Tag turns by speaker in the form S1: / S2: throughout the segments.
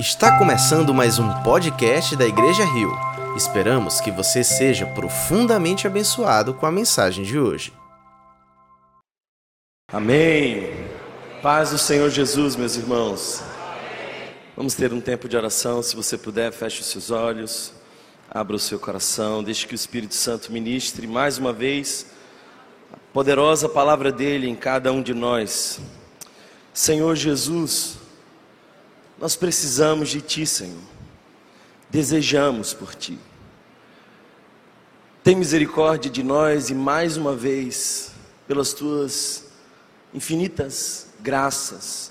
S1: Está começando mais um podcast da Igreja Rio. Esperamos que você seja profundamente abençoado com a mensagem de hoje.
S2: Amém. Paz do Senhor Jesus, meus irmãos. Vamos ter um tempo de oração. Se você puder, feche os seus olhos, abra o seu coração, deixe que o Espírito Santo ministre mais uma vez a poderosa palavra dele em cada um de nós. Senhor Jesus, nós precisamos de Ti, Senhor. Desejamos por Ti. Tem misericórdia de nós e mais uma vez, pelas Tuas infinitas graças,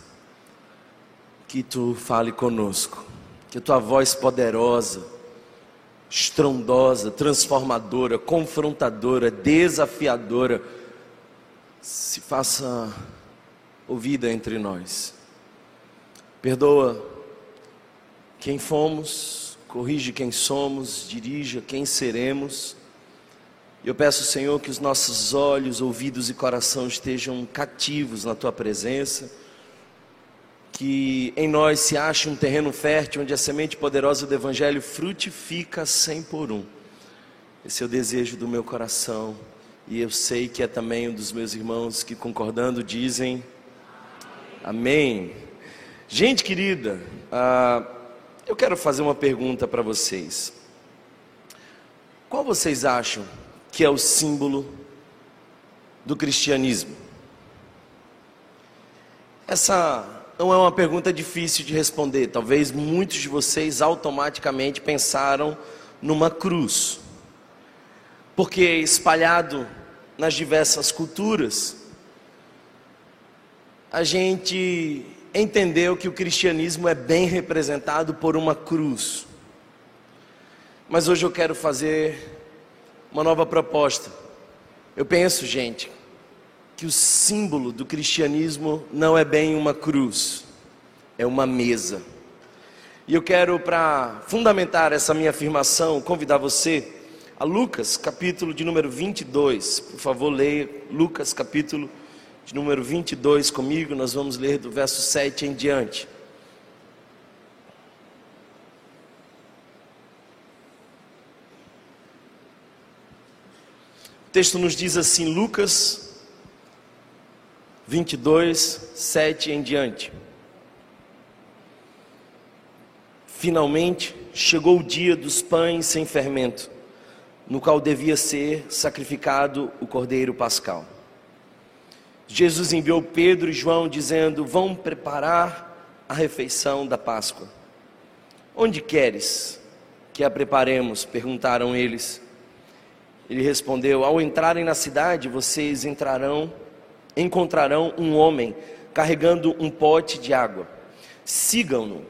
S2: que Tu fale conosco, que a Tua voz poderosa, estrondosa, transformadora, confrontadora, desafiadora, se faça ouvida entre nós. Perdoa quem fomos, corrige quem somos, dirija quem seremos. Eu peço, Senhor, que os nossos olhos, ouvidos e coração estejam cativos na tua presença, que em nós se ache um terreno fértil onde a semente poderosa do Evangelho frutifica sem por um. Esse é o desejo do meu coração e eu sei que é também um dos meus irmãos que concordando dizem Amém. Gente querida, uh, eu quero fazer uma pergunta para vocês. Qual vocês acham que é o símbolo do cristianismo? Essa não é uma pergunta difícil de responder. Talvez muitos de vocês automaticamente pensaram numa cruz. Porque espalhado nas diversas culturas, a gente entendeu que o cristianismo é bem representado por uma cruz. Mas hoje eu quero fazer uma nova proposta. Eu penso, gente, que o símbolo do cristianismo não é bem uma cruz, é uma mesa. E eu quero, para fundamentar essa minha afirmação, convidar você a Lucas, capítulo de número 22. Por favor, leia Lucas, capítulo de número 22 comigo, nós vamos ler do verso 7 em diante. O texto nos diz assim, Lucas 22, 7 em diante. Finalmente chegou o dia dos pães sem fermento, no qual devia ser sacrificado o cordeiro pascal. Jesus enviou Pedro e João dizendo: Vão preparar a refeição da Páscoa. Onde queres que a preparemos? perguntaram eles. Ele respondeu: Ao entrarem na cidade, vocês entrarão, encontrarão um homem carregando um pote de água. Sigam-no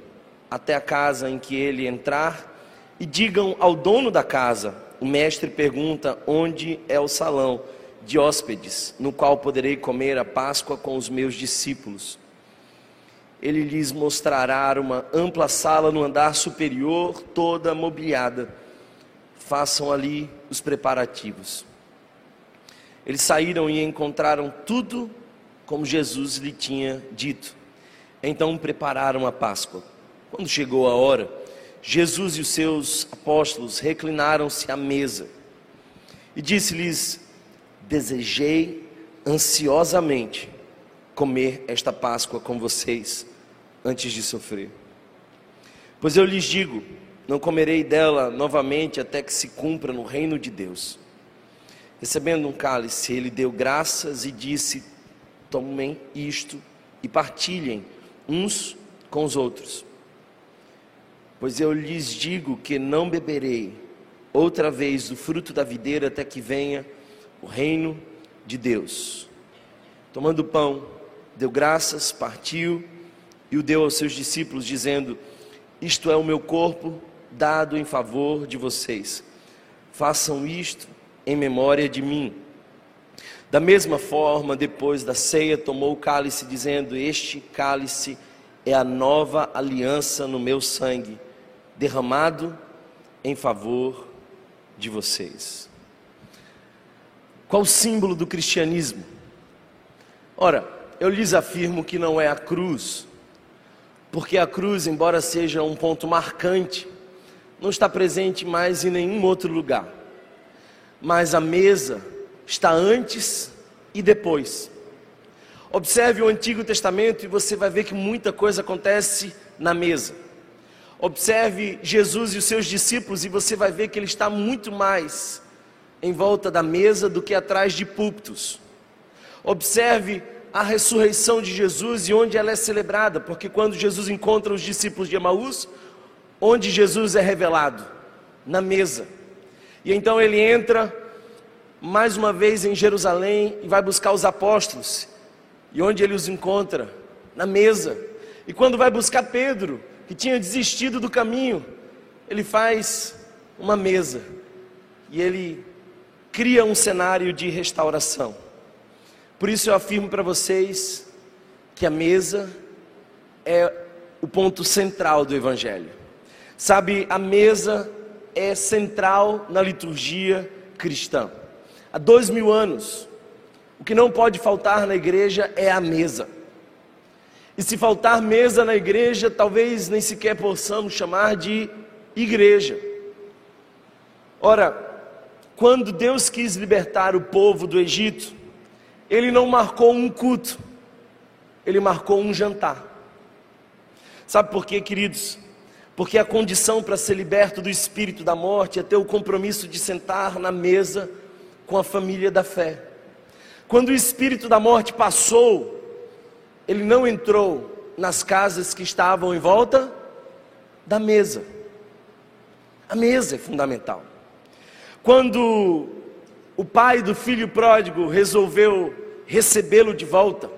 S2: até a casa em que ele entrar e digam ao dono da casa: O mestre pergunta onde é o salão de hóspedes, no qual poderei comer a Páscoa com os meus discípulos. Ele lhes mostrará uma ampla sala no andar superior, toda mobiliada. Façam ali os preparativos. Eles saíram e encontraram tudo como Jesus lhe tinha dito. Então prepararam a Páscoa. Quando chegou a hora, Jesus e os seus apóstolos reclinaram-se à mesa e disse-lhes: desejei ansiosamente comer esta Páscoa com vocês antes de sofrer. Pois eu lhes digo: não comerei dela novamente até que se cumpra no reino de Deus. Recebendo um cálice, ele deu graças e disse: Tomem isto e partilhem uns com os outros. Pois eu lhes digo que não beberei outra vez do fruto da videira até que venha o reino de Deus. Tomando o pão, deu graças, partiu e o deu aos seus discípulos, dizendo: Isto é o meu corpo dado em favor de vocês. Façam isto em memória de mim. Da mesma forma, depois da ceia, tomou o cálice, dizendo: Este cálice é a nova aliança no meu sangue, derramado em favor de vocês. Qual o símbolo do cristianismo? Ora, eu lhes afirmo que não é a cruz, Porque a cruz, embora seja um ponto marcante, não está presente mais em nenhum outro lugar. Mas a mesa está antes e depois. Observe o Antigo Testamento e você vai ver que muita coisa acontece na mesa. Observe Jesus e os seus discípulos e você vai ver que ele está muito mais em volta da mesa do que atrás de púlpitos. Observe a ressurreição de Jesus e onde ela é celebrada, porque quando Jesus encontra os discípulos de Emaús, onde Jesus é revelado? Na mesa. E então ele entra mais uma vez em Jerusalém e vai buscar os apóstolos. E onde ele os encontra? Na mesa. E quando vai buscar Pedro, que tinha desistido do caminho, ele faz uma mesa e ele cria um cenário de restauração. Por isso eu afirmo para vocês que a mesa é o ponto central do Evangelho. Sabe, a mesa é central na liturgia cristã. Há dois mil anos, o que não pode faltar na igreja é a mesa. E se faltar mesa na igreja, talvez nem sequer possamos chamar de igreja. Ora, quando Deus quis libertar o povo do Egito, Ele não marcou um culto, Ele marcou um jantar. Sabe por quê, queridos? Porque a condição para ser liberto do espírito da morte é ter o compromisso de sentar na mesa com a família da fé. Quando o espírito da morte passou, ele não entrou nas casas que estavam em volta da mesa. A mesa é fundamental. Quando o pai do filho pródigo resolveu recebê-lo de volta,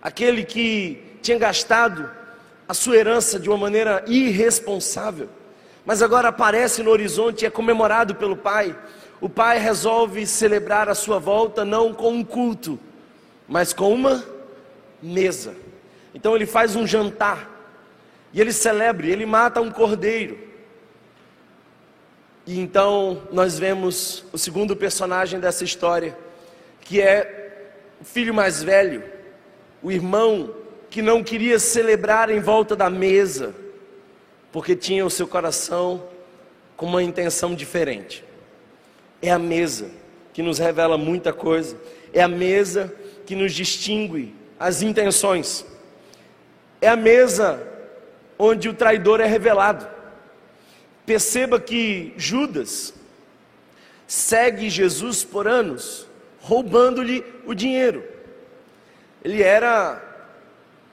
S2: aquele que tinha gastado a sua herança de uma maneira irresponsável, mas agora aparece no horizonte e é comemorado pelo pai. O pai resolve celebrar a sua volta não com um culto, mas com uma mesa. Então ele faz um jantar e ele celebra, ele mata um cordeiro. E então nós vemos o segundo personagem dessa história, que é o filho mais velho, o irmão que não queria celebrar em volta da mesa, porque tinha o seu coração com uma intenção diferente. É a mesa que nos revela muita coisa, é a mesa que nos distingue as intenções. É a mesa onde o traidor é revelado. Perceba que Judas segue Jesus por anos, roubando-lhe o dinheiro. Ele era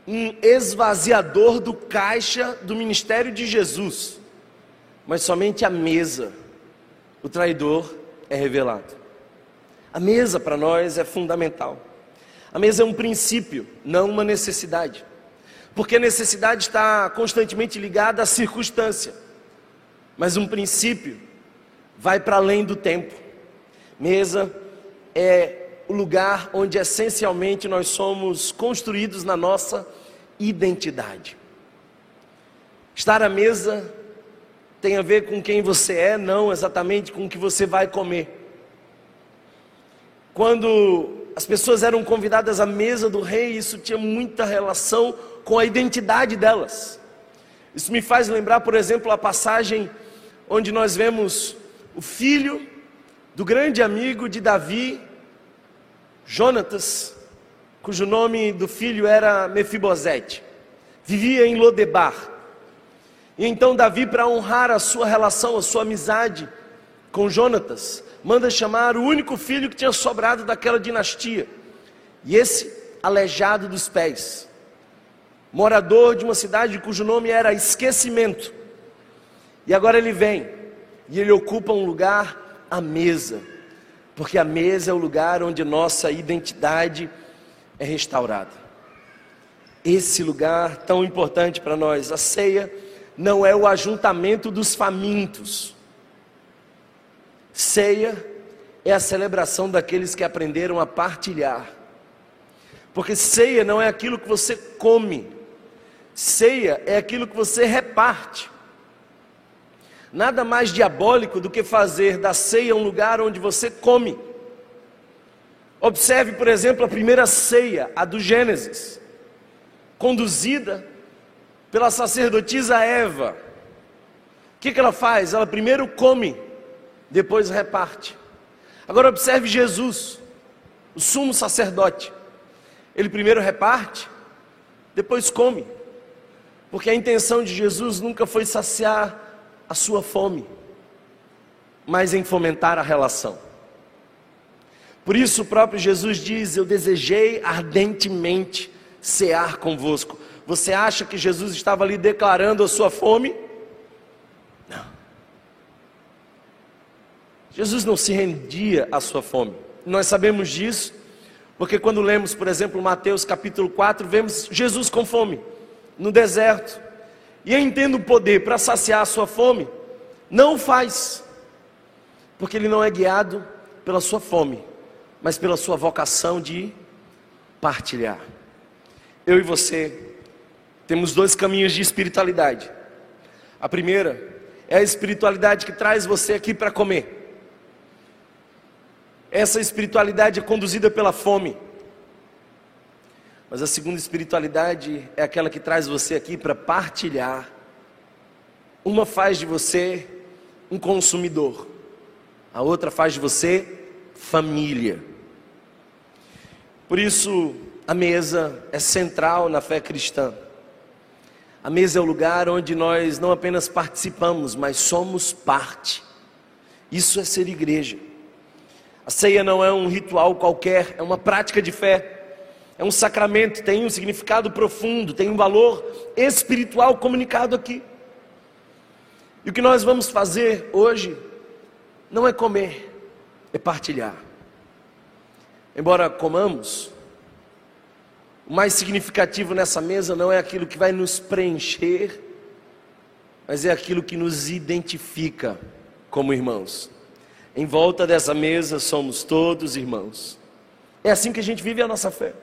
S2: um esvaziador do caixa do ministério de Jesus, mas somente a mesa, o traidor é revelado. A mesa para nós é fundamental. A mesa é um princípio, não uma necessidade. Porque a necessidade está constantemente ligada à circunstância. Mas um princípio vai para além do tempo. Mesa é o lugar onde essencialmente nós somos construídos na nossa identidade. Estar à mesa tem a ver com quem você é, não exatamente com o que você vai comer. Quando as pessoas eram convidadas à mesa do rei, isso tinha muita relação com a identidade delas. Isso me faz lembrar, por exemplo, a passagem onde nós vemos o filho do grande amigo de Davi, Jonatas, cujo nome do filho era Mefibosete, vivia em Lodebar. E então Davi, para honrar a sua relação, a sua amizade com Jonatas, manda chamar o único filho que tinha sobrado daquela dinastia. E esse, aleijado dos pés, morador de uma cidade cujo nome era Esquecimento. E agora ele vem e ele ocupa um lugar à mesa, porque a mesa é o lugar onde nossa identidade é restaurada. Esse lugar tão importante para nós, a ceia, não é o ajuntamento dos famintos Ceia é a celebração daqueles que aprenderam a partilhar. Porque ceia não é aquilo que você come, ceia é aquilo que você reparte. Nada mais diabólico do que fazer da ceia um lugar onde você come. Observe, por exemplo, a primeira ceia, a do Gênesis, conduzida pela sacerdotisa Eva. O que, que ela faz? Ela primeiro come, depois reparte. Agora observe Jesus, o sumo sacerdote. Ele primeiro reparte, depois come. Porque a intenção de Jesus nunca foi saciar a sua fome, mas em fomentar a relação. Por isso o próprio Jesus diz: Eu desejei ardentemente cear convosco. Você acha que Jesus estava ali declarando a sua fome? Não. Jesus não se rendia à sua fome. Nós sabemos disso, porque quando lemos, por exemplo, Mateus capítulo 4, vemos Jesus com fome no deserto. E ele entende o poder para saciar a sua fome, não o faz, porque ele não é guiado pela sua fome, mas pela sua vocação de partilhar. Eu e você temos dois caminhos de espiritualidade. A primeira é a espiritualidade que traz você aqui para comer. Essa espiritualidade é conduzida pela fome. Mas a segunda espiritualidade é aquela que traz você aqui para partilhar. Uma faz de você um consumidor, a outra faz de você família. Por isso, a mesa é central na fé cristã. A mesa é o lugar onde nós não apenas participamos, mas somos parte. Isso é ser igreja. A ceia não é um ritual qualquer, é uma prática de fé. É um sacramento, tem um significado profundo, tem um valor espiritual comunicado aqui. E o que nós vamos fazer hoje não é comer, é partilhar. Embora comamos, o mais significativo nessa mesa não é aquilo que vai nos preencher, mas é aquilo que nos identifica como irmãos. Em volta dessa mesa somos todos irmãos. É assim que a gente vive a nossa fé.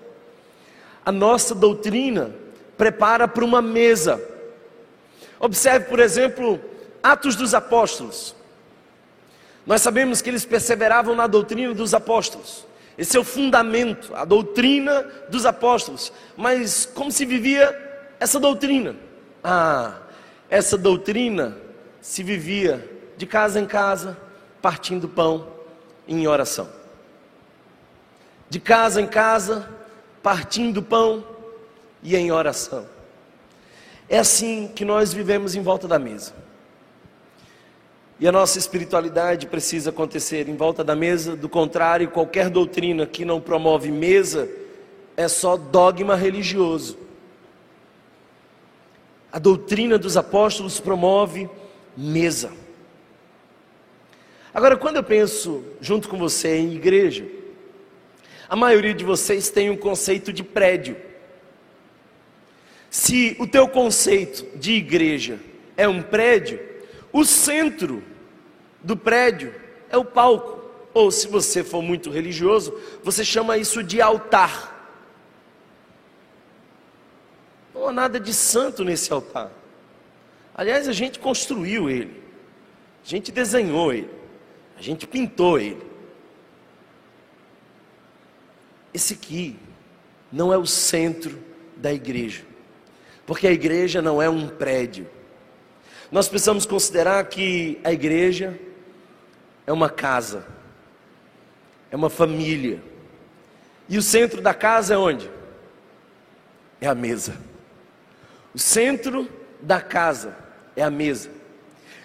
S2: A nossa doutrina prepara para uma mesa. Observe, por exemplo, Atos dos Apóstolos. Nós sabemos que eles perseveravam na doutrina dos apóstolos. Esse é o fundamento, a doutrina dos apóstolos. Mas como se vivia essa doutrina? Ah, essa doutrina se vivia de casa em casa, partindo pão em oração. De casa em casa, partindo pão e em oração. É assim que nós vivemos em volta da mesa. E a nossa espiritualidade precisa acontecer em volta da mesa, do contrário, qualquer doutrina que não promove mesa é só dogma religioso. A doutrina dos apóstolos promove mesa. Agora, quando eu penso junto com você em igreja, a maioria de vocês tem um conceito de prédio. Se o teu conceito de igreja é um prédio, o centro do prédio é o palco. Ou se você for muito religioso, você chama isso de altar. Não há nada de santo nesse altar. Aliás, a gente construiu ele, a gente desenhou ele, a gente pintou ele. Esse aqui não é o centro da igreja, porque a igreja não é um prédio. Nós precisamos considerar que a igreja é uma casa, é uma família. E o centro da casa é onde? É a mesa. O centro da casa é a mesa.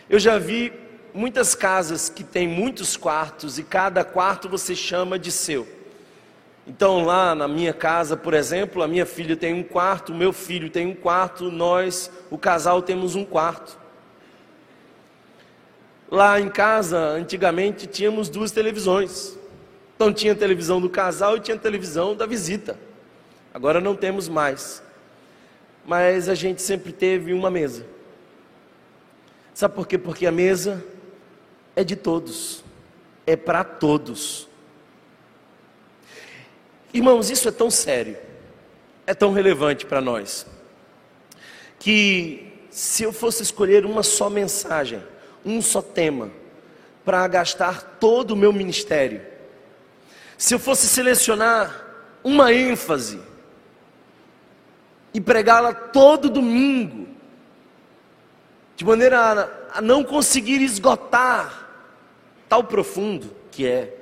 S2: Eu já vi muitas casas que têm muitos quartos e cada quarto você chama de seu. Então, lá na minha casa, por exemplo, a minha filha tem um quarto, o meu filho tem um quarto, nós, o casal, temos um quarto. Lá em casa, antigamente, tínhamos duas televisões. Então tinha televisão do casal e tinha televisão da visita. Agora não temos mais. Mas a gente sempre teve uma mesa. Sabe por quê? Porque a mesa é de todos. É para todos. Irmãos, isso é tão sério. É tão relevante para nós. Que se eu fosse escolher uma só mensagem um só tema para gastar todo o meu ministério. Se eu fosse selecionar uma ênfase e pregá-la todo domingo, de maneira a, não conseguir esgotar tal profundo que é,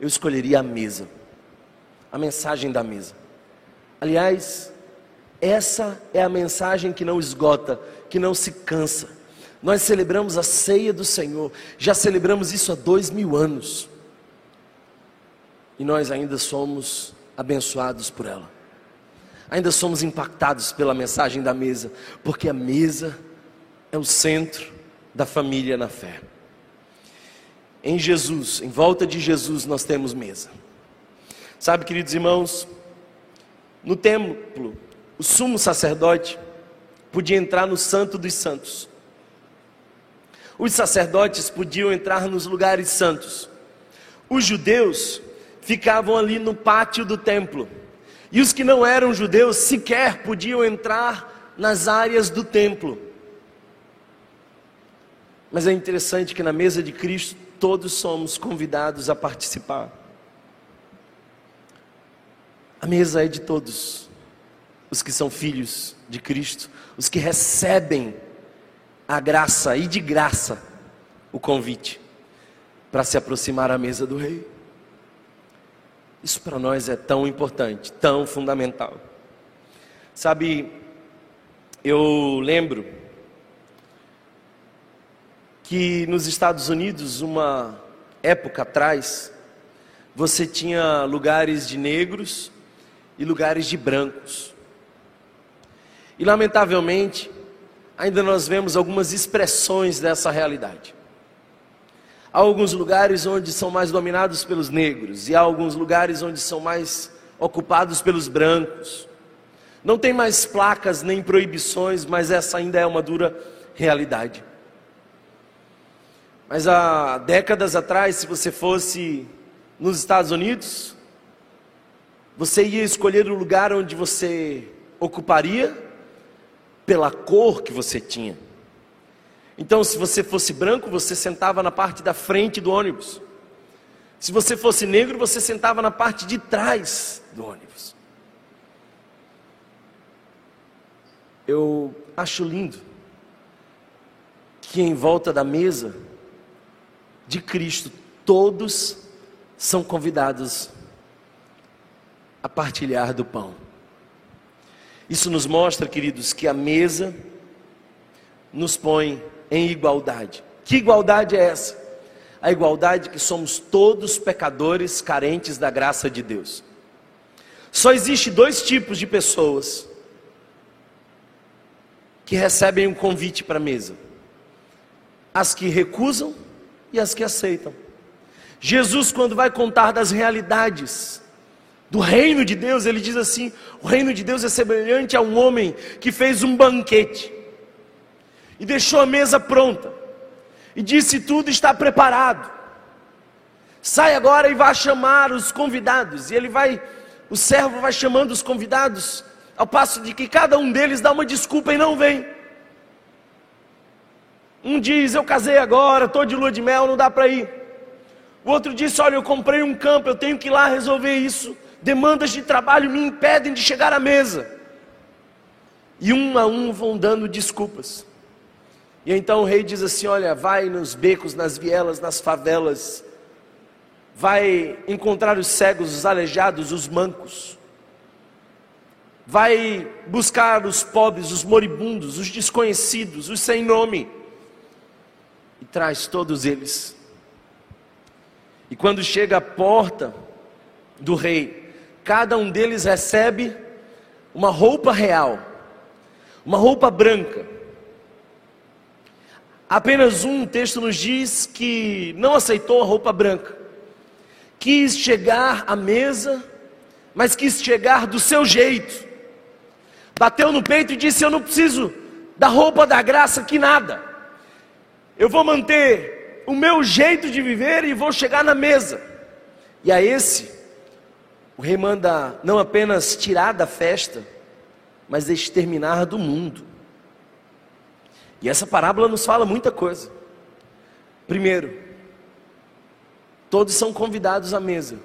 S2: eu escolheria a mesa, a mensagem da mesa. Aliás, essa é a mensagem que não esgota, que não se cansa. Nós celebramos a ceia do Senhor, já celebramos isso há dois mil anos, e nós ainda somos abençoados por ela, ainda somos impactados pela mensagem da mesa, porque a mesa é o centro da família na fé. Em Jesus, em volta de Jesus, nós temos mesa. Sabe, queridos irmãos, no templo, o sumo sacerdote podia entrar no Santo dos Santos. Os sacerdotes podiam entrar nos lugares santos. Os judeus ficavam ali no pátio do templo. E os que não eram judeus sequer podiam entrar nas áreas do templo. Mas é interessante que na mesa de Cristo todos somos convidados a participar. A mesa é de todos, os que são filhos de Cristo, os que recebem a graça e de graça o convite para se aproximar à mesa do Rei. Isso para nós é tão importante, tão fundamental. Sabe, eu lembro que nos Estados Unidos, uma época atrás, você tinha lugares de negros e lugares de brancos. E lamentavelmente, ainda nós vemos algumas expressões dessa realidade. Há alguns lugares onde são mais dominados pelos negros, e há alguns lugares onde são mais ocupados pelos brancos. Não tem mais placas nem proibições, mas essa ainda é uma dura realidade. Mas há décadas atrás, se você fosse nos Estados Unidos, você ia escolher o lugar onde você ocuparia pela cor que você tinha. Então, se você fosse branco, você sentava na parte da frente do ônibus. Se você fosse negro, você sentava na parte de trás do ônibus. Eu acho lindo que em volta da mesa de Cristo, todos são convidados partilhar do pão. Isso nos mostra, queridos, que a mesa nos põe em igualdade. Que igualdade é essa? A igualdade que somos todos pecadores carentes da graça de Deus. Só existe dois tipos de pessoas que recebem um convite para a mesa: as que recusam e as que aceitam. Jesus, quando vai contar das realidades do reino de Deus, ele diz assim: o reino de Deus é semelhante a um homem que fez um banquete e deixou a mesa pronta e disse: tudo está preparado. Sai agora e vá chamar os convidados. E ele vai, o servo vai chamando os convidados, ao passo de que cada um deles dá uma desculpa e não vem. Um diz: Eu casei agora, estou de lua de mel, não dá para ir. O outro disse: Olha, eu comprei um campo, eu tenho que ir lá resolver isso. Demandas de trabalho me impedem de chegar à mesa. E um a um vão dando desculpas. E então o rei diz assim: Olha, vai nos becos, nas vielas, nas favelas, vai encontrar os cegos, os aleijados, os mancos, vai buscar os pobres, os moribundos, os desconhecidos, os sem nome e traz todos eles. E quando chega à porta do rei, cada um deles recebe uma roupa real, uma roupa branca. Apenas um texto nos diz que não aceitou a roupa branca, quis chegar à mesa, mas quis chegar do seu jeito. Bateu no peito e disse: Eu não preciso da roupa da graça que nada. Eu vou manter o meu jeito de viver e vou chegar na mesa. E a esse, o rei manda não apenas tirar da festa, mas exterminar do mundo. E essa parábola nos fala muita coisa. Primeiro, todos são convidados à mesa.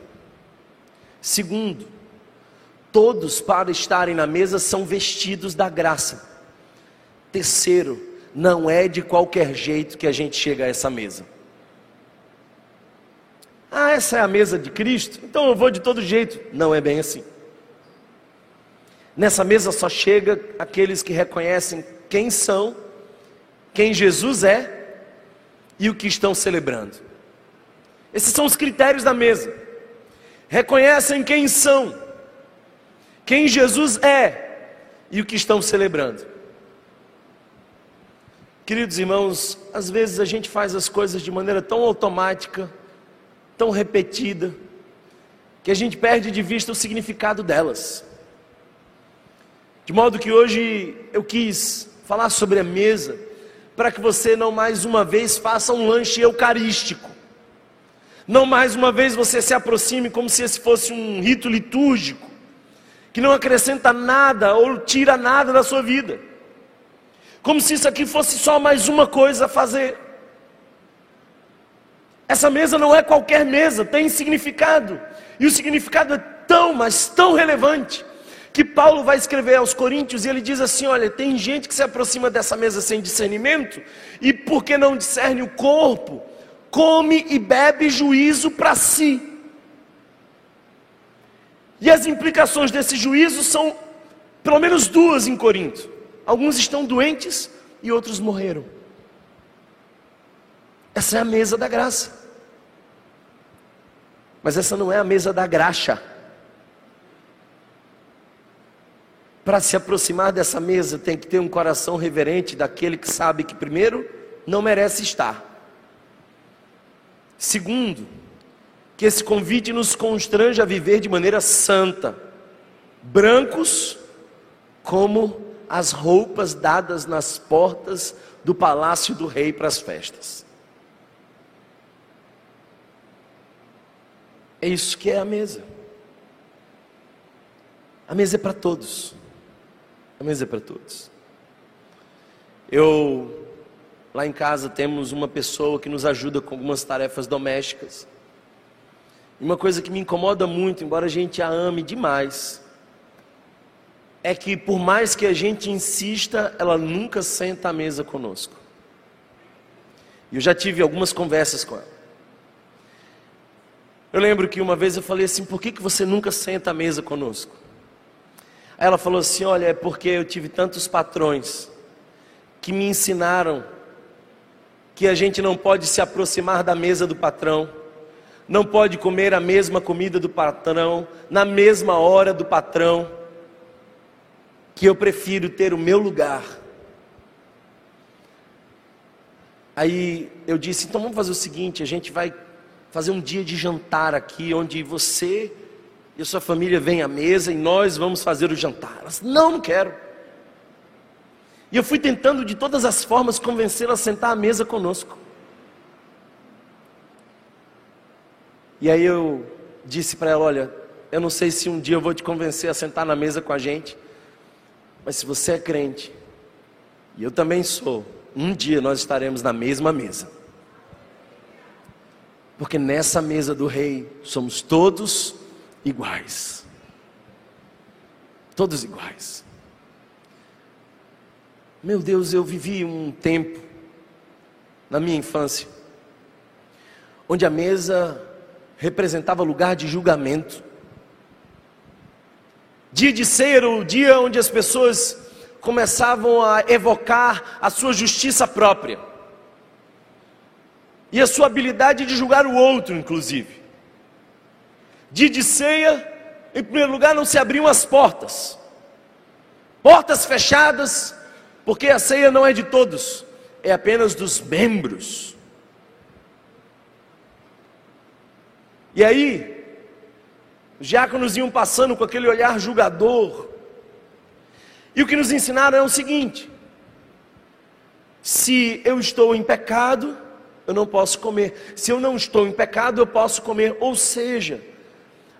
S2: Segundo, todos para estarem na mesa são vestidos da graça. Terceiro, não é de qualquer jeito que a gente chega a essa mesa. Ah, essa é a mesa de Cristo? Então eu vou de todo jeito. Não é bem assim. Nessa mesa só chega aqueles que reconhecem quem são, quem Jesus é e o que estão celebrando. Esses são os critérios da mesa. Reconhecem quem são, quem Jesus é e o que estão celebrando. Queridos irmãos, às vezes a gente faz as coisas de maneira tão automática, tão repetida, que a gente perde de vista o significado delas. De modo que hoje eu quis falar sobre a mesa, para que você não mais uma vez faça um lanche eucarístico. Não mais uma vez você se aproxime como se esse fosse um rito litúrgico, que não acrescenta nada ou tira nada da sua vida. Como se isso aqui fosse só mais uma coisa a fazer. Essa mesa não é qualquer mesa, tem significado. E o significado é tão, mas tão relevante, que Paulo vai escrever aos Coríntios e ele diz assim: Olha, tem gente que se aproxima dessa mesa sem discernimento, e porque não discerne o corpo, come e bebe juízo para si. E as implicações desse juízo são pelo menos duas em Corinto. Alguns estão doentes e outros morreram. Essa é a mesa da graça. Mas essa não é a mesa da graxa. Para se aproximar dessa mesa, tem que ter um coração reverente daquele que sabe que, primeiro, não merece estar. Segundo, que esse convite nos constrange a viver de maneira santa, brancos como as roupas dadas nas portas do palácio do rei para as festas. É isso que é a mesa. A mesa é para todos. A mesa é para todos. Eu Lá em casa temos uma pessoa que nos ajuda com algumas tarefas domésticas. E uma coisa que me incomoda muito, embora a gente a ame demais, é que por mais que a gente insista, ela nunca senta à mesa conosco. E eu já tive algumas conversas com ela. Eu lembro que uma vez eu falei assim: por que, que você nunca senta à mesa conosco? Aí ela falou assim: olha, é porque eu tive tantos patrões que me ensinaram que a gente não pode se aproximar da mesa do patrão, não pode comer a mesma comida do patrão, na mesma hora do patrão, que eu prefiro ter o meu lugar. Aí eu disse: então vamos fazer o seguinte: a gente vai fazer um dia de jantar aqui, onde você e a sua família vêm à mesa e nós vamos fazer o jantar. Ela disse, não, não quero. E eu fui tentando de todas as formas convencê-la a sentar à mesa conosco. E aí eu disse para ela: Olha, eu não sei se um dia eu vou te convencer a sentar na mesa com a gente, mas se você é crente, e eu também sou, um dia nós estaremos na mesma mesa. Porque nessa mesa do rei somos todos iguais. Todos iguais. Meu Deus, eu vivi um tempo na minha infância onde a mesa representava lugar de julgamento. Dia de ceia o dia onde as pessoas começavam a evocar a sua justiça própria e a sua habilidade de julgar o outro, inclusive. De ceia, em primeiro lugar, não se abriam as portas, portas fechadas, porque a ceia não é de todos, é apenas dos membros. E aí, os diáconos iam passando com aquele olhar julgador, e o que nos ensinaram é o seguinte: se eu estou em pecado, eu não posso comer, se eu não estou em pecado, eu posso comer, ou seja,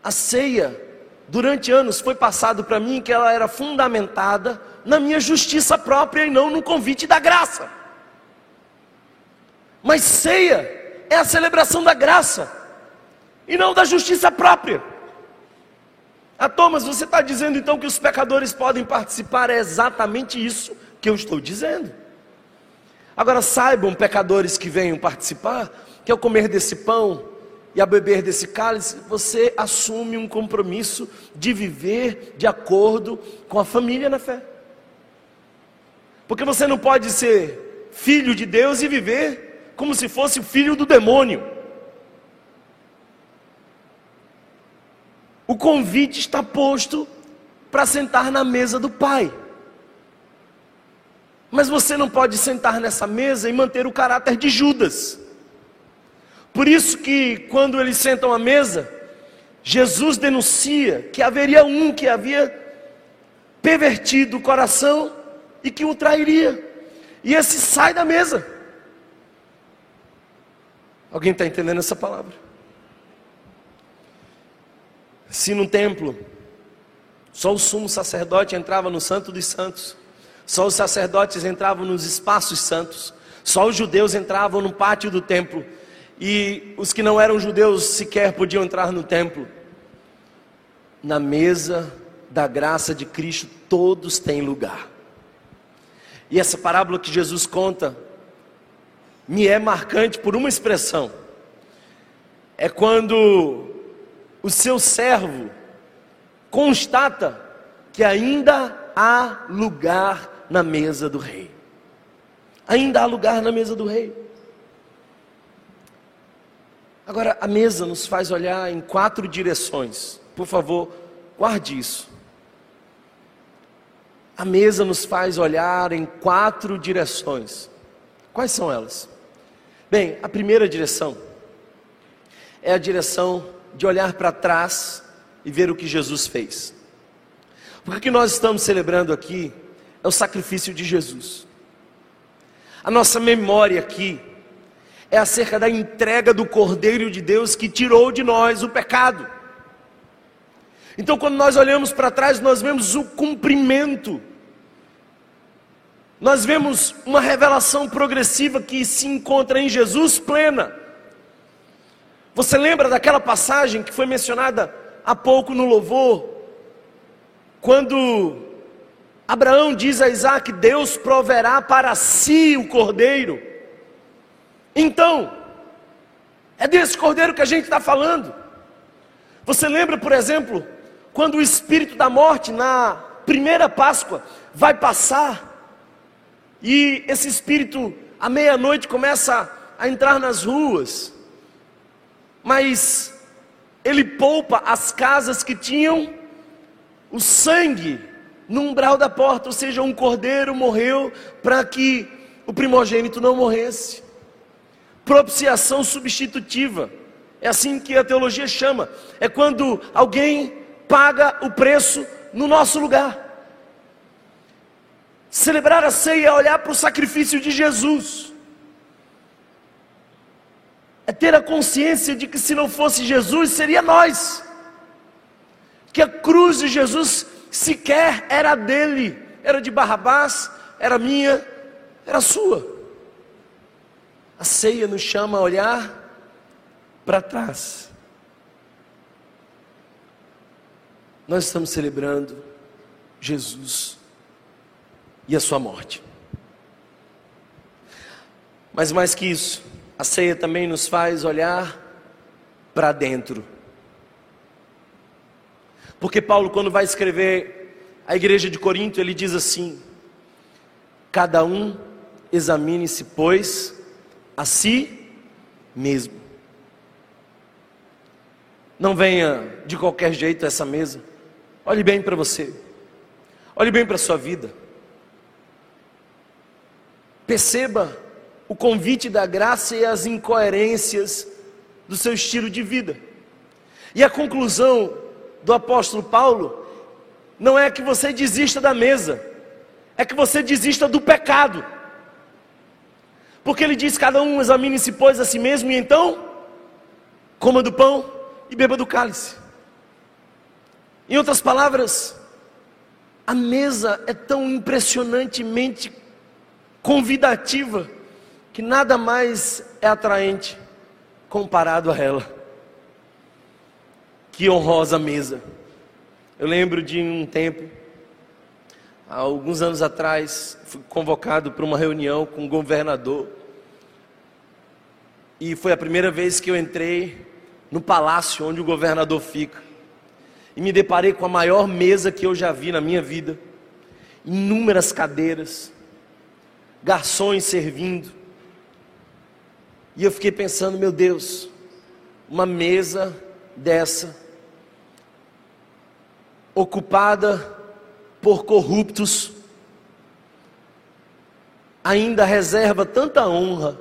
S2: a ceia, durante anos, foi passado para mim que ela era fundamentada na minha justiça própria e não no convite da graça. Mas ceia é a celebração da graça e não da justiça própria. Ah, Thomas, você está dizendo então que os pecadores podem participar? É exatamente isso que eu estou dizendo. Agora saibam, pecadores que venham participar, que ao comer desse pão e a beber desse cálice, você assume um compromisso de viver de acordo com a família na fé. Porque você não pode ser filho de Deus e viver como se fosse filho do demônio. O convite está posto para sentar na mesa do Pai. Mas você não pode sentar nessa mesa e manter o caráter de Judas. Por isso que quando eles sentam à mesa, Jesus denuncia que haveria um que havia pervertido o coração e que o trairia. E esse sai da mesa. Alguém está entendendo essa palavra? Se no templo só o sumo sacerdote entrava no Santo dos Santos, só os sacerdotes entravam nos espaços santos, só os judeus entravam no pátio do templo, e os que não eram judeus sequer podiam entrar no templo. Na mesa da graça de Cristo, todos têm lugar. E essa parábola que Jesus conta me é marcante por uma expressão. É quando o seu servo constata que ainda há lugar na mesa do rei. Ainda há lugar na mesa do rei. Agora, a mesa nos faz olhar em quatro direções. Por favor, guarde isso. A mesa nos faz olhar em quatro direções. Quais são elas? Bem, a primeira direção é a direção de olhar para trás e ver o que Jesus fez. Porque o que nós estamos celebrando aqui é o sacrifício de Jesus. A nossa memória aqui é acerca da entrega do Cordeiro de Deus que tirou de nós o pecado. Então, quando nós olhamos para trás, nós vemos o cumprimento nós vemos uma revelação progressiva que se encontra em Jesus plena. Você lembra daquela passagem que foi mencionada há pouco no louvor? Quando Abraão diz a Isaac: Deus proverá para si o cordeiro. Então, é desse cordeiro que a gente está falando. Você lembra, por exemplo, quando o espírito da morte na primeira Páscoa vai passar e esse espírito, à meia-noite, começa a entrar nas ruas, mas ele poupa as casas que tinham o sangue no umbral da porta, ou seja, um cordeiro morreu para que o primogênito não morresse. Propiciação substitutiva, é assim que a teologia chama, é quando alguém paga o preço no nosso lugar. Celebrar a ceia é olhar para o sacrifício de Jesus. É ter a consciência de que se não fosse Jesus, seria nós. Que a cruz de Jesus sequer era dele, era de Barrabás, era minha, era sua. A ceia nos chama a olhar para trás. Nós estamos celebrando Jesus e a sua morte. Mas mais que isso, a ceia também nos faz olhar para dentro. Porque Paulo, quando vai escrever a igreja de Corinto, ele diz assim: Cada um examine-se, pois, a si mesmo. Não venha de qualquer jeito a essa mesa. Olhe bem para você. Olhe bem para a sua vida. Perceba o convite da graça e as incoerências do seu estilo de vida. E a conclusão do apóstolo Paulo não é que você desista da mesa, é que você desista do pecado. Porque ele diz: cada um examine-se, pois, a si mesmo, e então coma do pão e beba do cálice. Em outras palavras, a mesa é tão impressionantemente convidativa, que nada mais é atraente comparado a ela. Que honrosa mesa. Eu lembro de um tempo, há alguns anos atrás, fui convocado para uma reunião com o governador. E foi a primeira vez que eu entrei no palácio onde o governador fica. E me deparei com a maior mesa que eu já vi na minha vida. Inúmeras cadeiras, garçons servindo. E eu fiquei pensando, meu Deus, uma mesa dessa, ocupada por corruptos, ainda reserva tanta honra.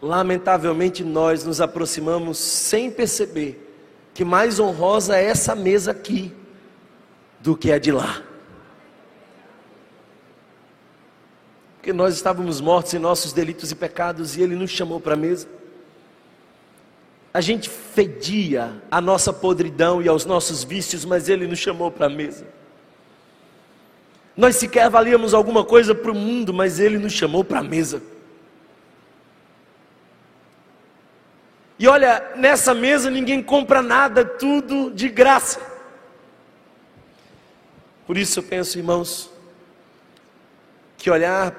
S2: Lamentavelmente, nós nos aproximamos sem perceber que mais honrosa é essa mesa aqui do que a de lá. Porque nós estávamos mortos em nossos delitos e pecados e Ele nos chamou para a mesa. A gente fedia a nossa podridão e aos nossos vícios, mas Ele nos chamou para a mesa. Nós sequer valíamos alguma coisa para o mundo, mas Ele nos chamou para a mesa. E olha, nessa mesa ninguém compra nada, tudo de graça. Por isso eu penso, irmãos, que olhar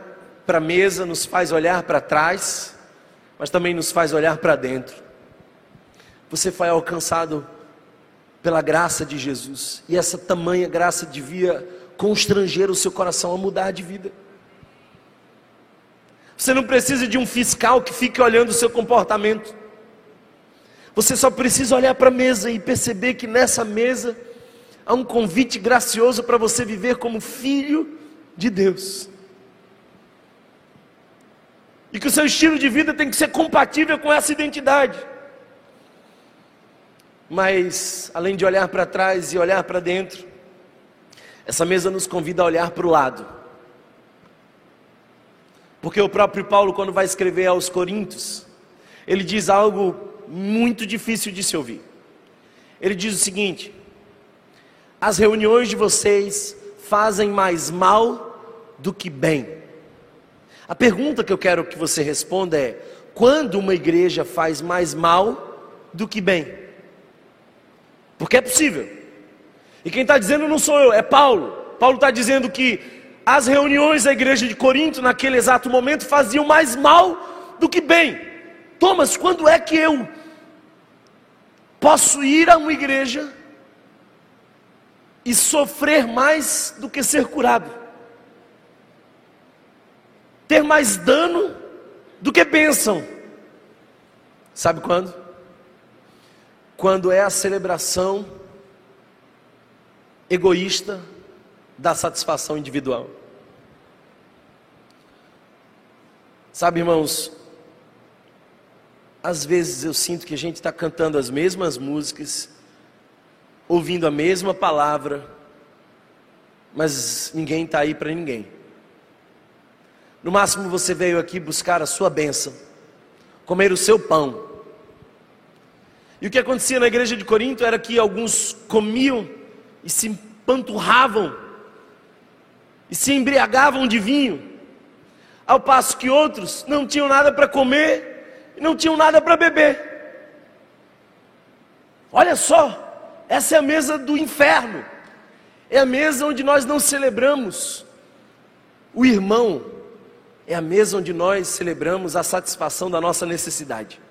S2: para a mesa nos faz olhar para trás, mas também nos faz olhar para dentro. Você foi alcançado pela graça de Jesus, e essa tamanha graça devia constranger o seu coração a mudar de vida. Você não precisa de um fiscal que fique olhando o seu comportamento. Você só precisa olhar para a mesa e perceber que nessa mesa há um convite gracioso para você viver como filho de Deus. E que o seu estilo de vida tem que ser compatível com essa identidade. Mas, além de olhar para trás e olhar para dentro, essa mesa nos convida a olhar para o lado. Porque o próprio Paulo, quando vai escrever aos Coríntios, ele diz algo muito difícil de se ouvir. Ele diz o seguinte: as reuniões de vocês fazem mais mal do que bem. A pergunta que eu quero que você responda é: quando uma igreja faz mais mal do que bem? Porque é possível. E quem está dizendo não sou eu, é Paulo. Paulo está dizendo que as reuniões da igreja de Corinto, naquele exato momento, faziam mais mal do que bem. Thomas, quando é que eu posso ir a uma igreja e sofrer mais do que ser curado? Ter mais dano do que bênção. Sabe quando? Quando é a celebração egoísta da satisfação individual. Sabe, irmãos, às vezes eu sinto que a gente está cantando as mesmas músicas, ouvindo a mesma palavra, mas ninguém está aí para ninguém. No máximo você veio aqui buscar a sua bênção, comer o seu pão. E o que acontecia na igreja de Corinto era que alguns comiam e se empanturravam e se embriagavam de vinho, ao passo que outros não tinham nada para comer não tinham nada para beber. Olha só, essa é a mesa do inferno. É a mesa onde nós não celebramos o irmão, é a mesa onde nós celebramos a satisfação da nossa necessidade.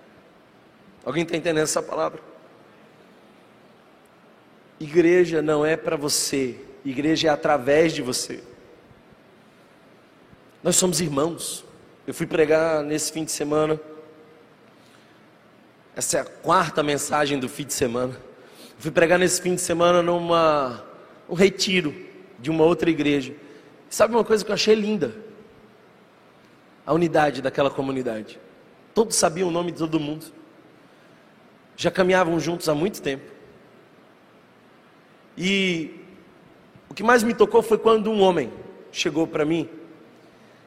S2: Alguém está entendendo essa palavra? Igreja não é para você, igreja é através de você. Nós somos irmãos. Eu fui pregar nesse fim de semana essa é a quarta mensagem do fim de semana. Eu fui pregar nesse fim de semana numa um retiro de uma outra igreja. sabe uma coisa que eu achei linda? A unidade daquela comunidade. Todos sabiam o nome de todo mundo. Já caminhavam juntos há muito tempo. E o que mais me tocou foi quando um homem chegou para mim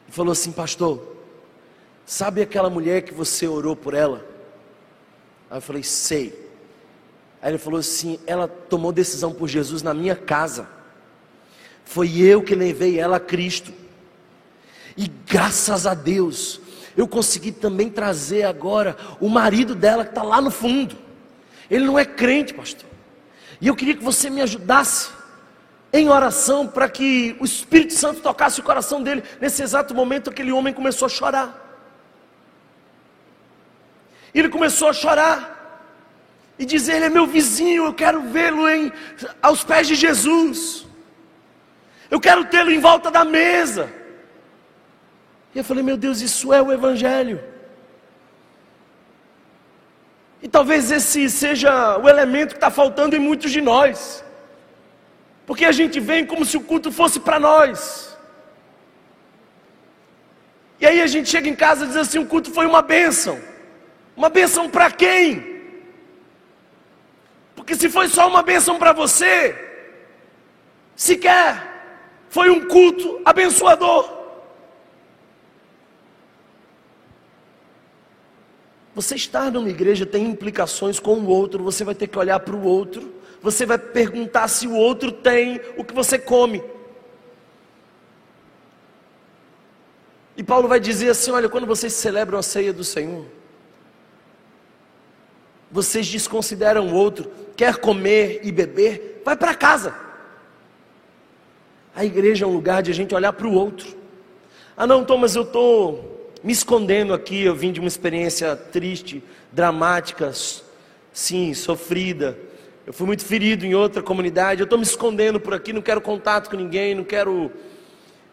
S2: e falou assim: Pastor, sabe aquela mulher que você orou por ela? Aí eu falei, sei. Aí ele falou assim: ela tomou decisão por Jesus na minha casa. Foi eu que levei ela a Cristo. E graças a Deus, eu consegui também trazer agora o marido dela que está lá no fundo. Ele não é crente, pastor. E eu queria que você me ajudasse em oração para que o Espírito Santo tocasse o coração dele. Nesse exato momento, aquele homem começou a chorar. Ele começou a chorar e dizer: Ele é meu vizinho, eu quero vê-lo aos pés de Jesus. Eu quero tê-lo em volta da mesa. E eu falei: Meu Deus, isso é o Evangelho. E talvez esse seja o elemento que está faltando em muitos de nós. Porque a gente vem como se o culto fosse para nós. E aí a gente chega em casa e diz assim: o culto foi uma bênção. Uma bênção para quem? Porque se foi só uma bênção para você, sequer foi um culto abençoador. Você estar numa igreja tem implicações com o outro, você vai ter que olhar para o outro, você vai perguntar se o outro tem o que você come. E Paulo vai dizer assim: olha, quando vocês celebram a ceia do Senhor, vocês desconsideram o outro, quer comer e beber, vai para casa. A igreja é um lugar de a gente olhar para o outro. Ah, não, Thomas, eu estou me escondendo aqui. Eu vim de uma experiência triste, dramática, sim, sofrida. Eu fui muito ferido em outra comunidade. Eu estou me escondendo por aqui, não quero contato com ninguém, não quero.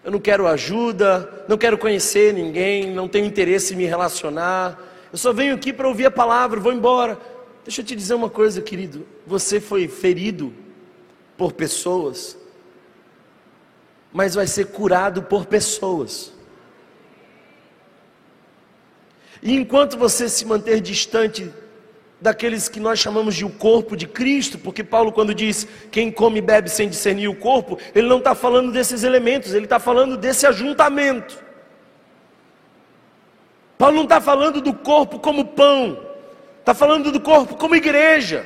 S2: Eu não quero ajuda, não quero conhecer ninguém, não tenho interesse em me relacionar. Eu só venho aqui para ouvir a palavra, vou embora. Deixa eu te dizer uma coisa, querido. Você foi ferido por pessoas, mas vai ser curado por pessoas. E enquanto você se manter distante daqueles que nós chamamos de o corpo de Cristo, porque Paulo, quando diz quem come e bebe sem discernir o corpo, ele não está falando desses elementos, ele está falando desse ajuntamento. Paulo não está falando do corpo como pão, está falando do corpo como igreja.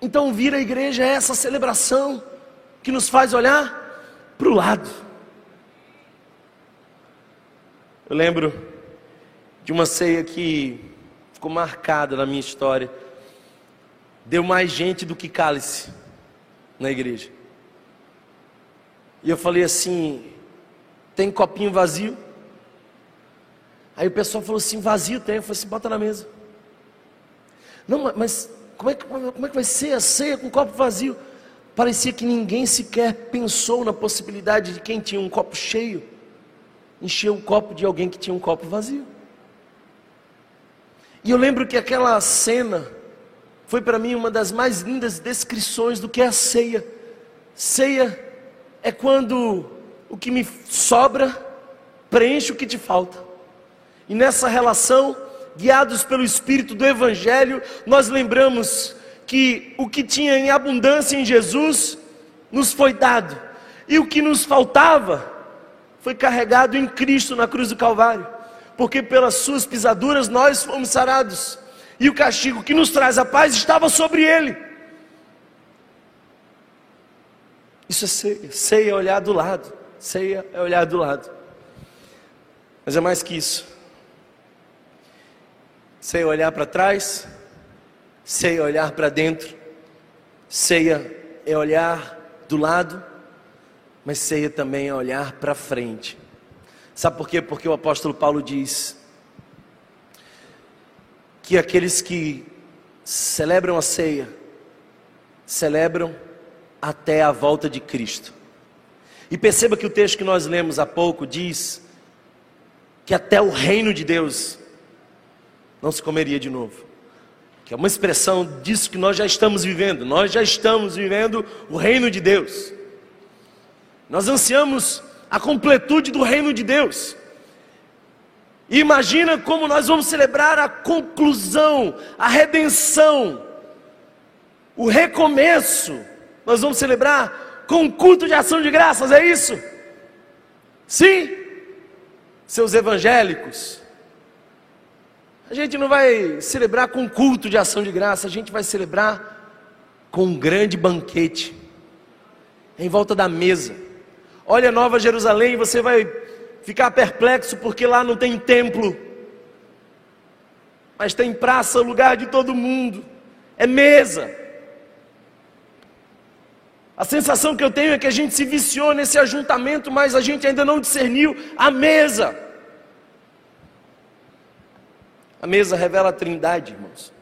S2: Então, vir à igreja é essa celebração que nos faz olhar para o lado. Eu lembro de uma ceia que ficou marcada na minha história. Deu mais gente do que cálice na igreja. E eu falei assim: tem copinho vazio? Aí o pessoal falou assim: vazio tem. Eu falei assim: bota na mesa. Não, mas como é, que, como é que vai ser a ceia com copo vazio? Parecia que ninguém sequer pensou na possibilidade de quem tinha um copo cheio encher o copo de alguém que tinha um copo vazio. E eu lembro que aquela cena foi para mim uma das mais lindas descrições do que é a ceia. Ceia é quando o que me sobra preenche o que te falta. E nessa relação, guiados pelo Espírito do Evangelho, nós lembramos que o que tinha em abundância em Jesus nos foi dado, e o que nos faltava foi carregado em Cristo na cruz do Calvário, porque pelas Suas pisaduras nós fomos sarados, e o castigo que nos traz a paz estava sobre Ele. Isso é ceia, ceia é olhar do lado. Ceia é olhar do lado. Mas é mais que isso. Ceia é olhar para trás, ceia é olhar para dentro, ceia é olhar do lado, mas ceia também é olhar para frente. Sabe por quê? Porque o apóstolo Paulo diz que aqueles que celebram a ceia, celebram até a volta de Cristo. E perceba que o texto que nós lemos há pouco diz que até o reino de Deus não se comeria de novo. Que é uma expressão disso que nós já estamos vivendo. Nós já estamos vivendo o reino de Deus. Nós ansiamos a completude do reino de Deus. E imagina como nós vamos celebrar a conclusão, a redenção, o recomeço. Nós vamos celebrar com um culto de ação de graças, é isso? Sim, seus evangélicos. A gente não vai celebrar com culto de ação de graça, a gente vai celebrar com um grande banquete em volta da mesa. Olha Nova Jerusalém, você vai ficar perplexo porque lá não tem templo, mas tem praça, lugar de todo mundo, é mesa. A sensação que eu tenho é que a gente se viciou nesse ajuntamento, mas a gente ainda não discerniu a mesa. A mesa revela a trindade, irmãos.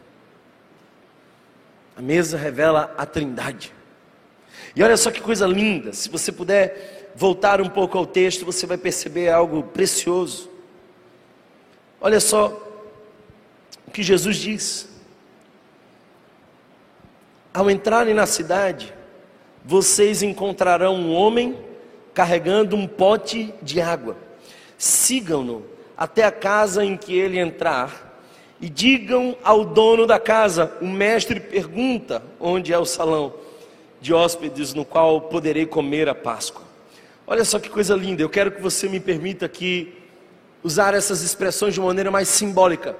S2: A mesa revela a trindade. E olha só que coisa linda, se você puder voltar um pouco ao texto, você vai perceber algo precioso. Olha só o que Jesus diz. Ao entrarem na cidade, vocês encontrarão um homem carregando um pote de água. Sigam-no até a casa em que ele entrar e digam ao dono da casa: o mestre pergunta onde é o salão de hóspedes no qual poderei comer a Páscoa. Olha só que coisa linda, eu quero que você me permita aqui usar essas expressões de maneira mais simbólica.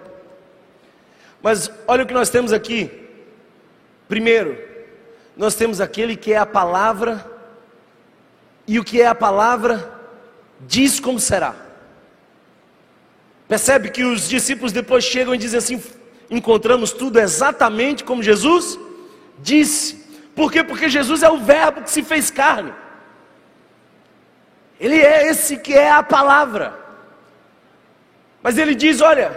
S2: Mas olha o que nós temos aqui. Primeiro, nós temos aquele que é a palavra, e o que é a palavra diz como será. Percebe que os discípulos depois chegam e dizem assim: encontramos tudo exatamente como Jesus disse. Por quê? Porque Jesus é o Verbo que se fez carne. Ele é esse que é a palavra. Mas ele diz: olha,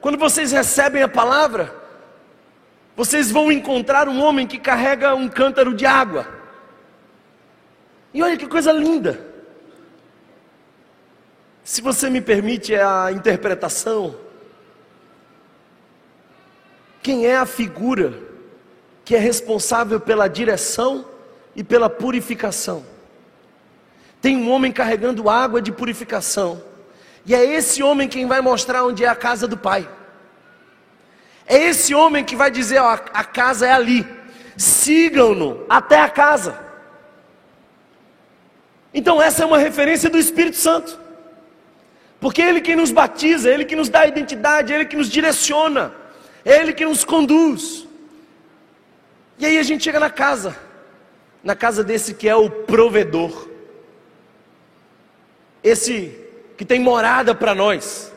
S2: quando vocês recebem a palavra, vocês vão encontrar um homem que carrega um cântaro de água. E olha que coisa linda. Se você me permite a interpretação, quem é a figura que é responsável pela direção e pela purificação? Tem um homem carregando água de purificação, e é esse homem quem vai mostrar onde é a casa do Pai. É esse homem que vai dizer: ó, a casa é ali, sigam-no até a casa. Então, essa é uma referência do Espírito Santo. Porque é Ele que nos batiza, é Ele que nos dá identidade, é Ele que nos direciona, Ele que nos conduz. E aí a gente chega na casa, na casa desse que é o provedor, esse que tem morada para nós.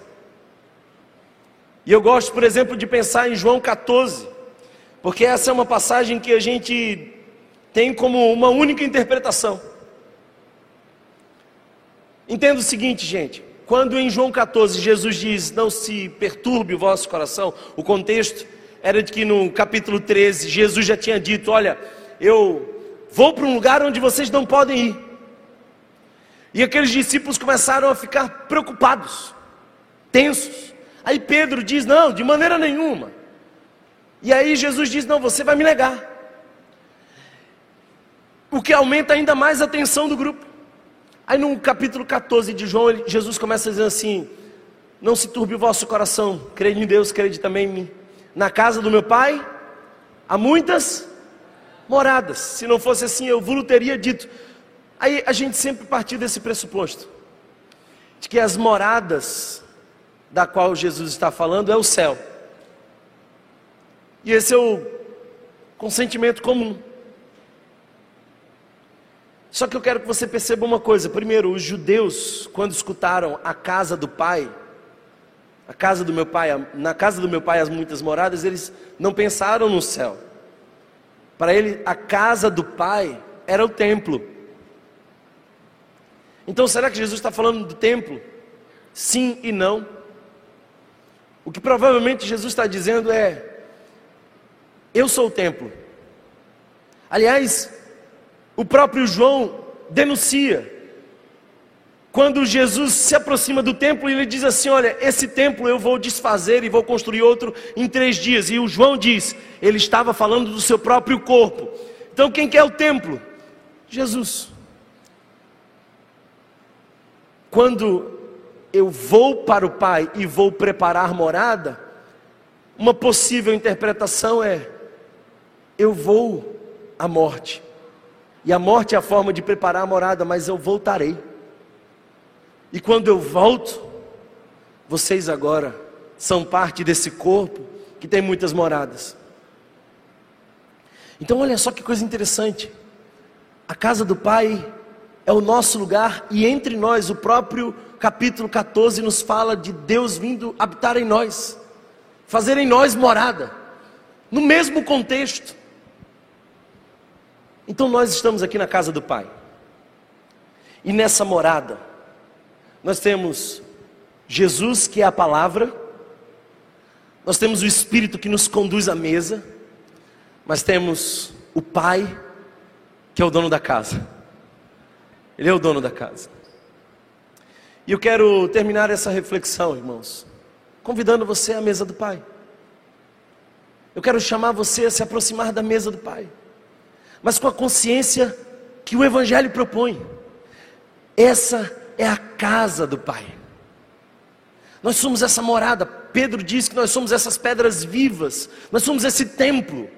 S2: E eu gosto, por exemplo, de pensar em João 14, porque essa é uma passagem que a gente tem como uma única interpretação. Entenda o seguinte, gente: quando em João 14 Jesus diz: Não se perturbe o vosso coração, o contexto era de que no capítulo 13 Jesus já tinha dito: Olha, eu vou para um lugar onde vocês não podem ir. E aqueles discípulos começaram a ficar preocupados, tensos. Aí Pedro diz: Não, de maneira nenhuma. E aí Jesus diz: Não, você vai me negar. O que aumenta ainda mais a tensão do grupo. Aí no capítulo 14 de João, Jesus começa dizendo assim: Não se turbe o vosso coração, crede em Deus, crede também em mim. Na casa do meu pai há muitas moradas. Se não fosse assim, eu vos teria dito. Aí a gente sempre partiu desse pressuposto, de que as moradas da qual Jesus está falando é o céu. E esse é o consentimento comum. Só que eu quero que você perceba uma coisa. Primeiro, os judeus, quando escutaram a casa do pai, a casa do meu pai, na casa do meu pai as muitas moradas, eles não pensaram no céu. Para ele, a casa do pai era o templo. Então, será que Jesus está falando do templo? Sim e não. O que provavelmente Jesus está dizendo é: Eu sou o templo. Aliás, o próprio João denuncia. Quando Jesus se aproxima do templo, ele diz assim: Olha, esse templo eu vou desfazer e vou construir outro em três dias. E o João diz: Ele estava falando do seu próprio corpo. Então, quem quer o templo? Jesus. Quando eu vou para o Pai e vou preparar morada, uma possível interpretação é: eu vou à morte. E a morte é a forma de preparar a morada, mas eu voltarei. E quando eu volto, vocês agora são parte desse corpo que tem muitas moradas. Então, olha só que coisa interessante. A casa do Pai é o nosso lugar, e entre nós, o próprio capítulo 14 nos fala de Deus vindo habitar em nós, fazer em nós morada, no mesmo contexto. Então nós estamos aqui na casa do Pai. E nessa morada, nós temos Jesus, que é a palavra, nós temos o Espírito que nos conduz à mesa, mas temos o Pai, que é o dono da casa. Ele é o dono da casa. E eu quero terminar essa reflexão, irmãos, convidando você à mesa do Pai. Eu quero chamar você a se aproximar da mesa do Pai, mas com a consciência que o Evangelho propõe. Essa é a casa do Pai. Nós somos essa morada. Pedro diz que nós somos essas pedras vivas, nós somos esse templo.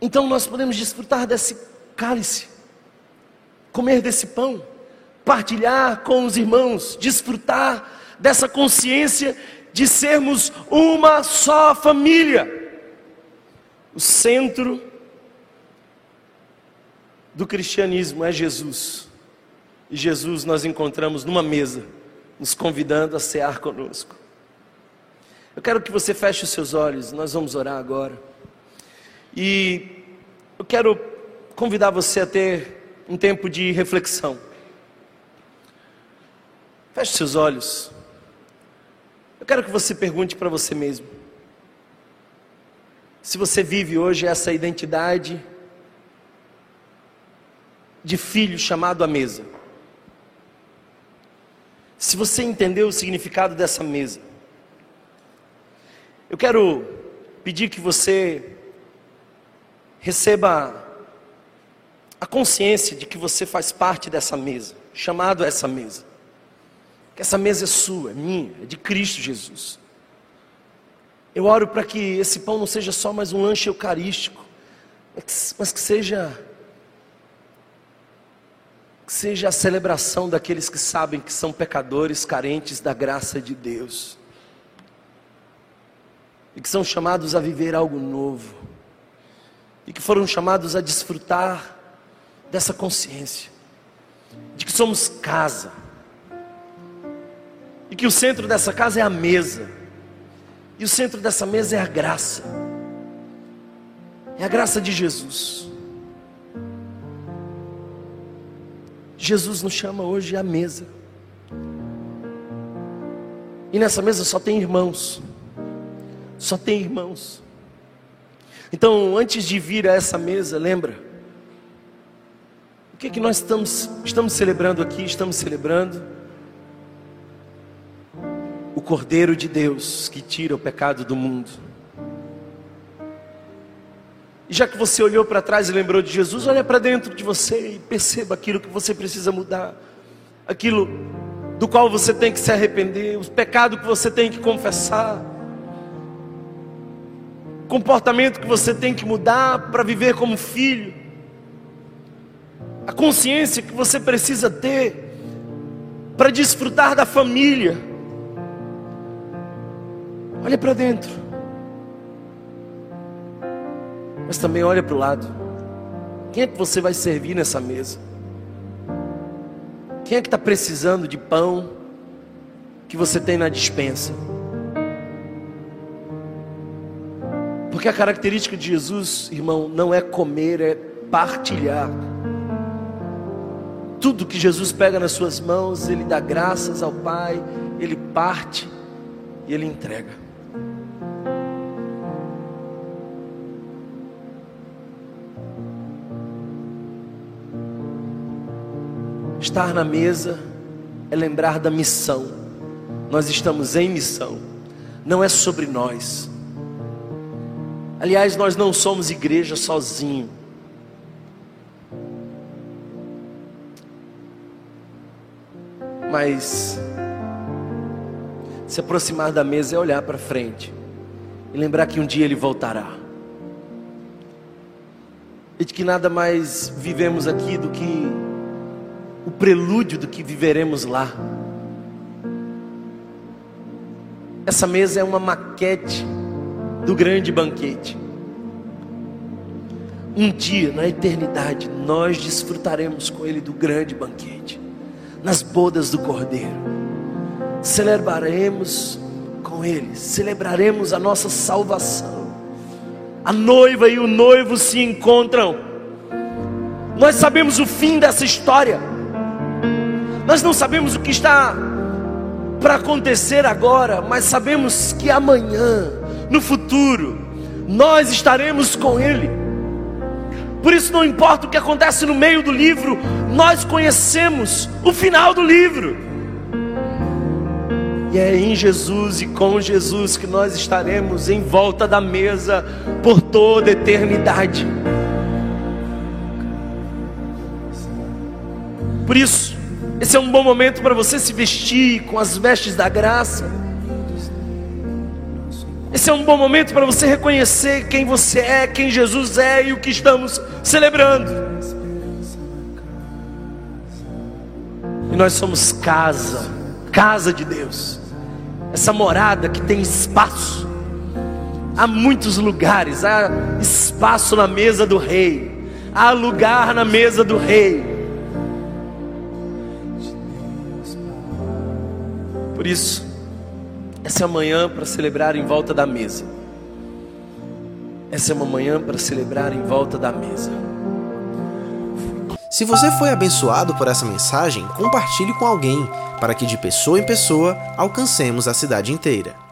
S2: Então nós podemos desfrutar desse cálice, comer desse pão, partilhar com os irmãos, desfrutar dessa consciência de sermos uma só família. O centro do cristianismo é Jesus. E Jesus nós encontramos numa mesa, nos convidando a cear conosco. Eu quero que você feche os seus olhos, nós vamos orar agora. E eu quero convidar você a ter um tempo de reflexão. Feche seus olhos. Eu quero que você pergunte para você mesmo: se você vive hoje essa identidade de filho chamado à mesa, se você entendeu o significado dessa mesa, eu quero pedir que você receba a consciência de que você faz parte dessa mesa, chamado a essa mesa. Que essa mesa é sua, é minha, é de Cristo Jesus. Eu oro para que esse pão não seja só mais um lanche eucarístico, mas que seja que seja a celebração daqueles que sabem que são pecadores carentes da graça de Deus. E que são chamados a viver algo novo. E que foram chamados a desfrutar dessa consciência de que somos casa e que o centro dessa casa é a mesa, e o centro dessa mesa é a graça, é a graça de Jesus. Jesus nos chama hoje à mesa, e nessa mesa só tem irmãos, só tem irmãos. Então, antes de vir a essa mesa, lembra? O que, é que nós estamos, estamos celebrando aqui? Estamos celebrando o Cordeiro de Deus que tira o pecado do mundo. E já que você olhou para trás e lembrou de Jesus, olha para dentro de você e perceba aquilo que você precisa mudar, aquilo do qual você tem que se arrepender, o pecado que você tem que confessar, comportamento que você tem que mudar para viver como filho, a consciência que você precisa ter para desfrutar da família Olha para dentro. Mas também olha para o lado. Quem é que você vai servir nessa mesa? Quem é que está precisando de pão que você tem na dispensa? Porque a característica de Jesus, irmão, não é comer, é partilhar. Tudo que Jesus pega nas suas mãos, Ele dá graças ao Pai, Ele parte e Ele entrega. Estar na mesa é lembrar da missão. Nós estamos em missão. Não é sobre nós. Aliás, nós não somos igreja sozinho. Mas se aproximar da mesa é olhar para frente e lembrar que um dia ele voltará. E de que nada mais vivemos aqui do que o prelúdio do que viveremos lá. Essa mesa é uma maquete do grande banquete. Um dia, na eternidade, nós desfrutaremos com Ele do grande banquete, nas bodas do Cordeiro. Celebraremos com Ele, celebraremos a nossa salvação, A noiva e o noivo se encontram. Nós sabemos o fim dessa história. Nós não sabemos o que está para acontecer agora, mas sabemos que amanhã, no futuro, nós estaremos com Ele. Por isso, não importa o que acontece no meio do livro, nós conhecemos o final do livro. E é em Jesus e com Jesus que nós estaremos em volta da mesa por toda a eternidade. Por isso, esse é um bom momento para você se vestir com as vestes da graça. Esse é um bom momento para você reconhecer quem você é, quem Jesus é e o que estamos celebrando. E nós somos casa, casa de Deus. Essa morada que tem espaço. Há muitos lugares, há espaço na mesa do rei. Há lugar na mesa do rei. Por isso, essa é a manhã para celebrar em volta da mesa. Essa é uma manhã para celebrar em volta da mesa.
S1: Se você foi abençoado por essa mensagem, compartilhe com alguém, para que de pessoa em pessoa alcancemos a cidade inteira.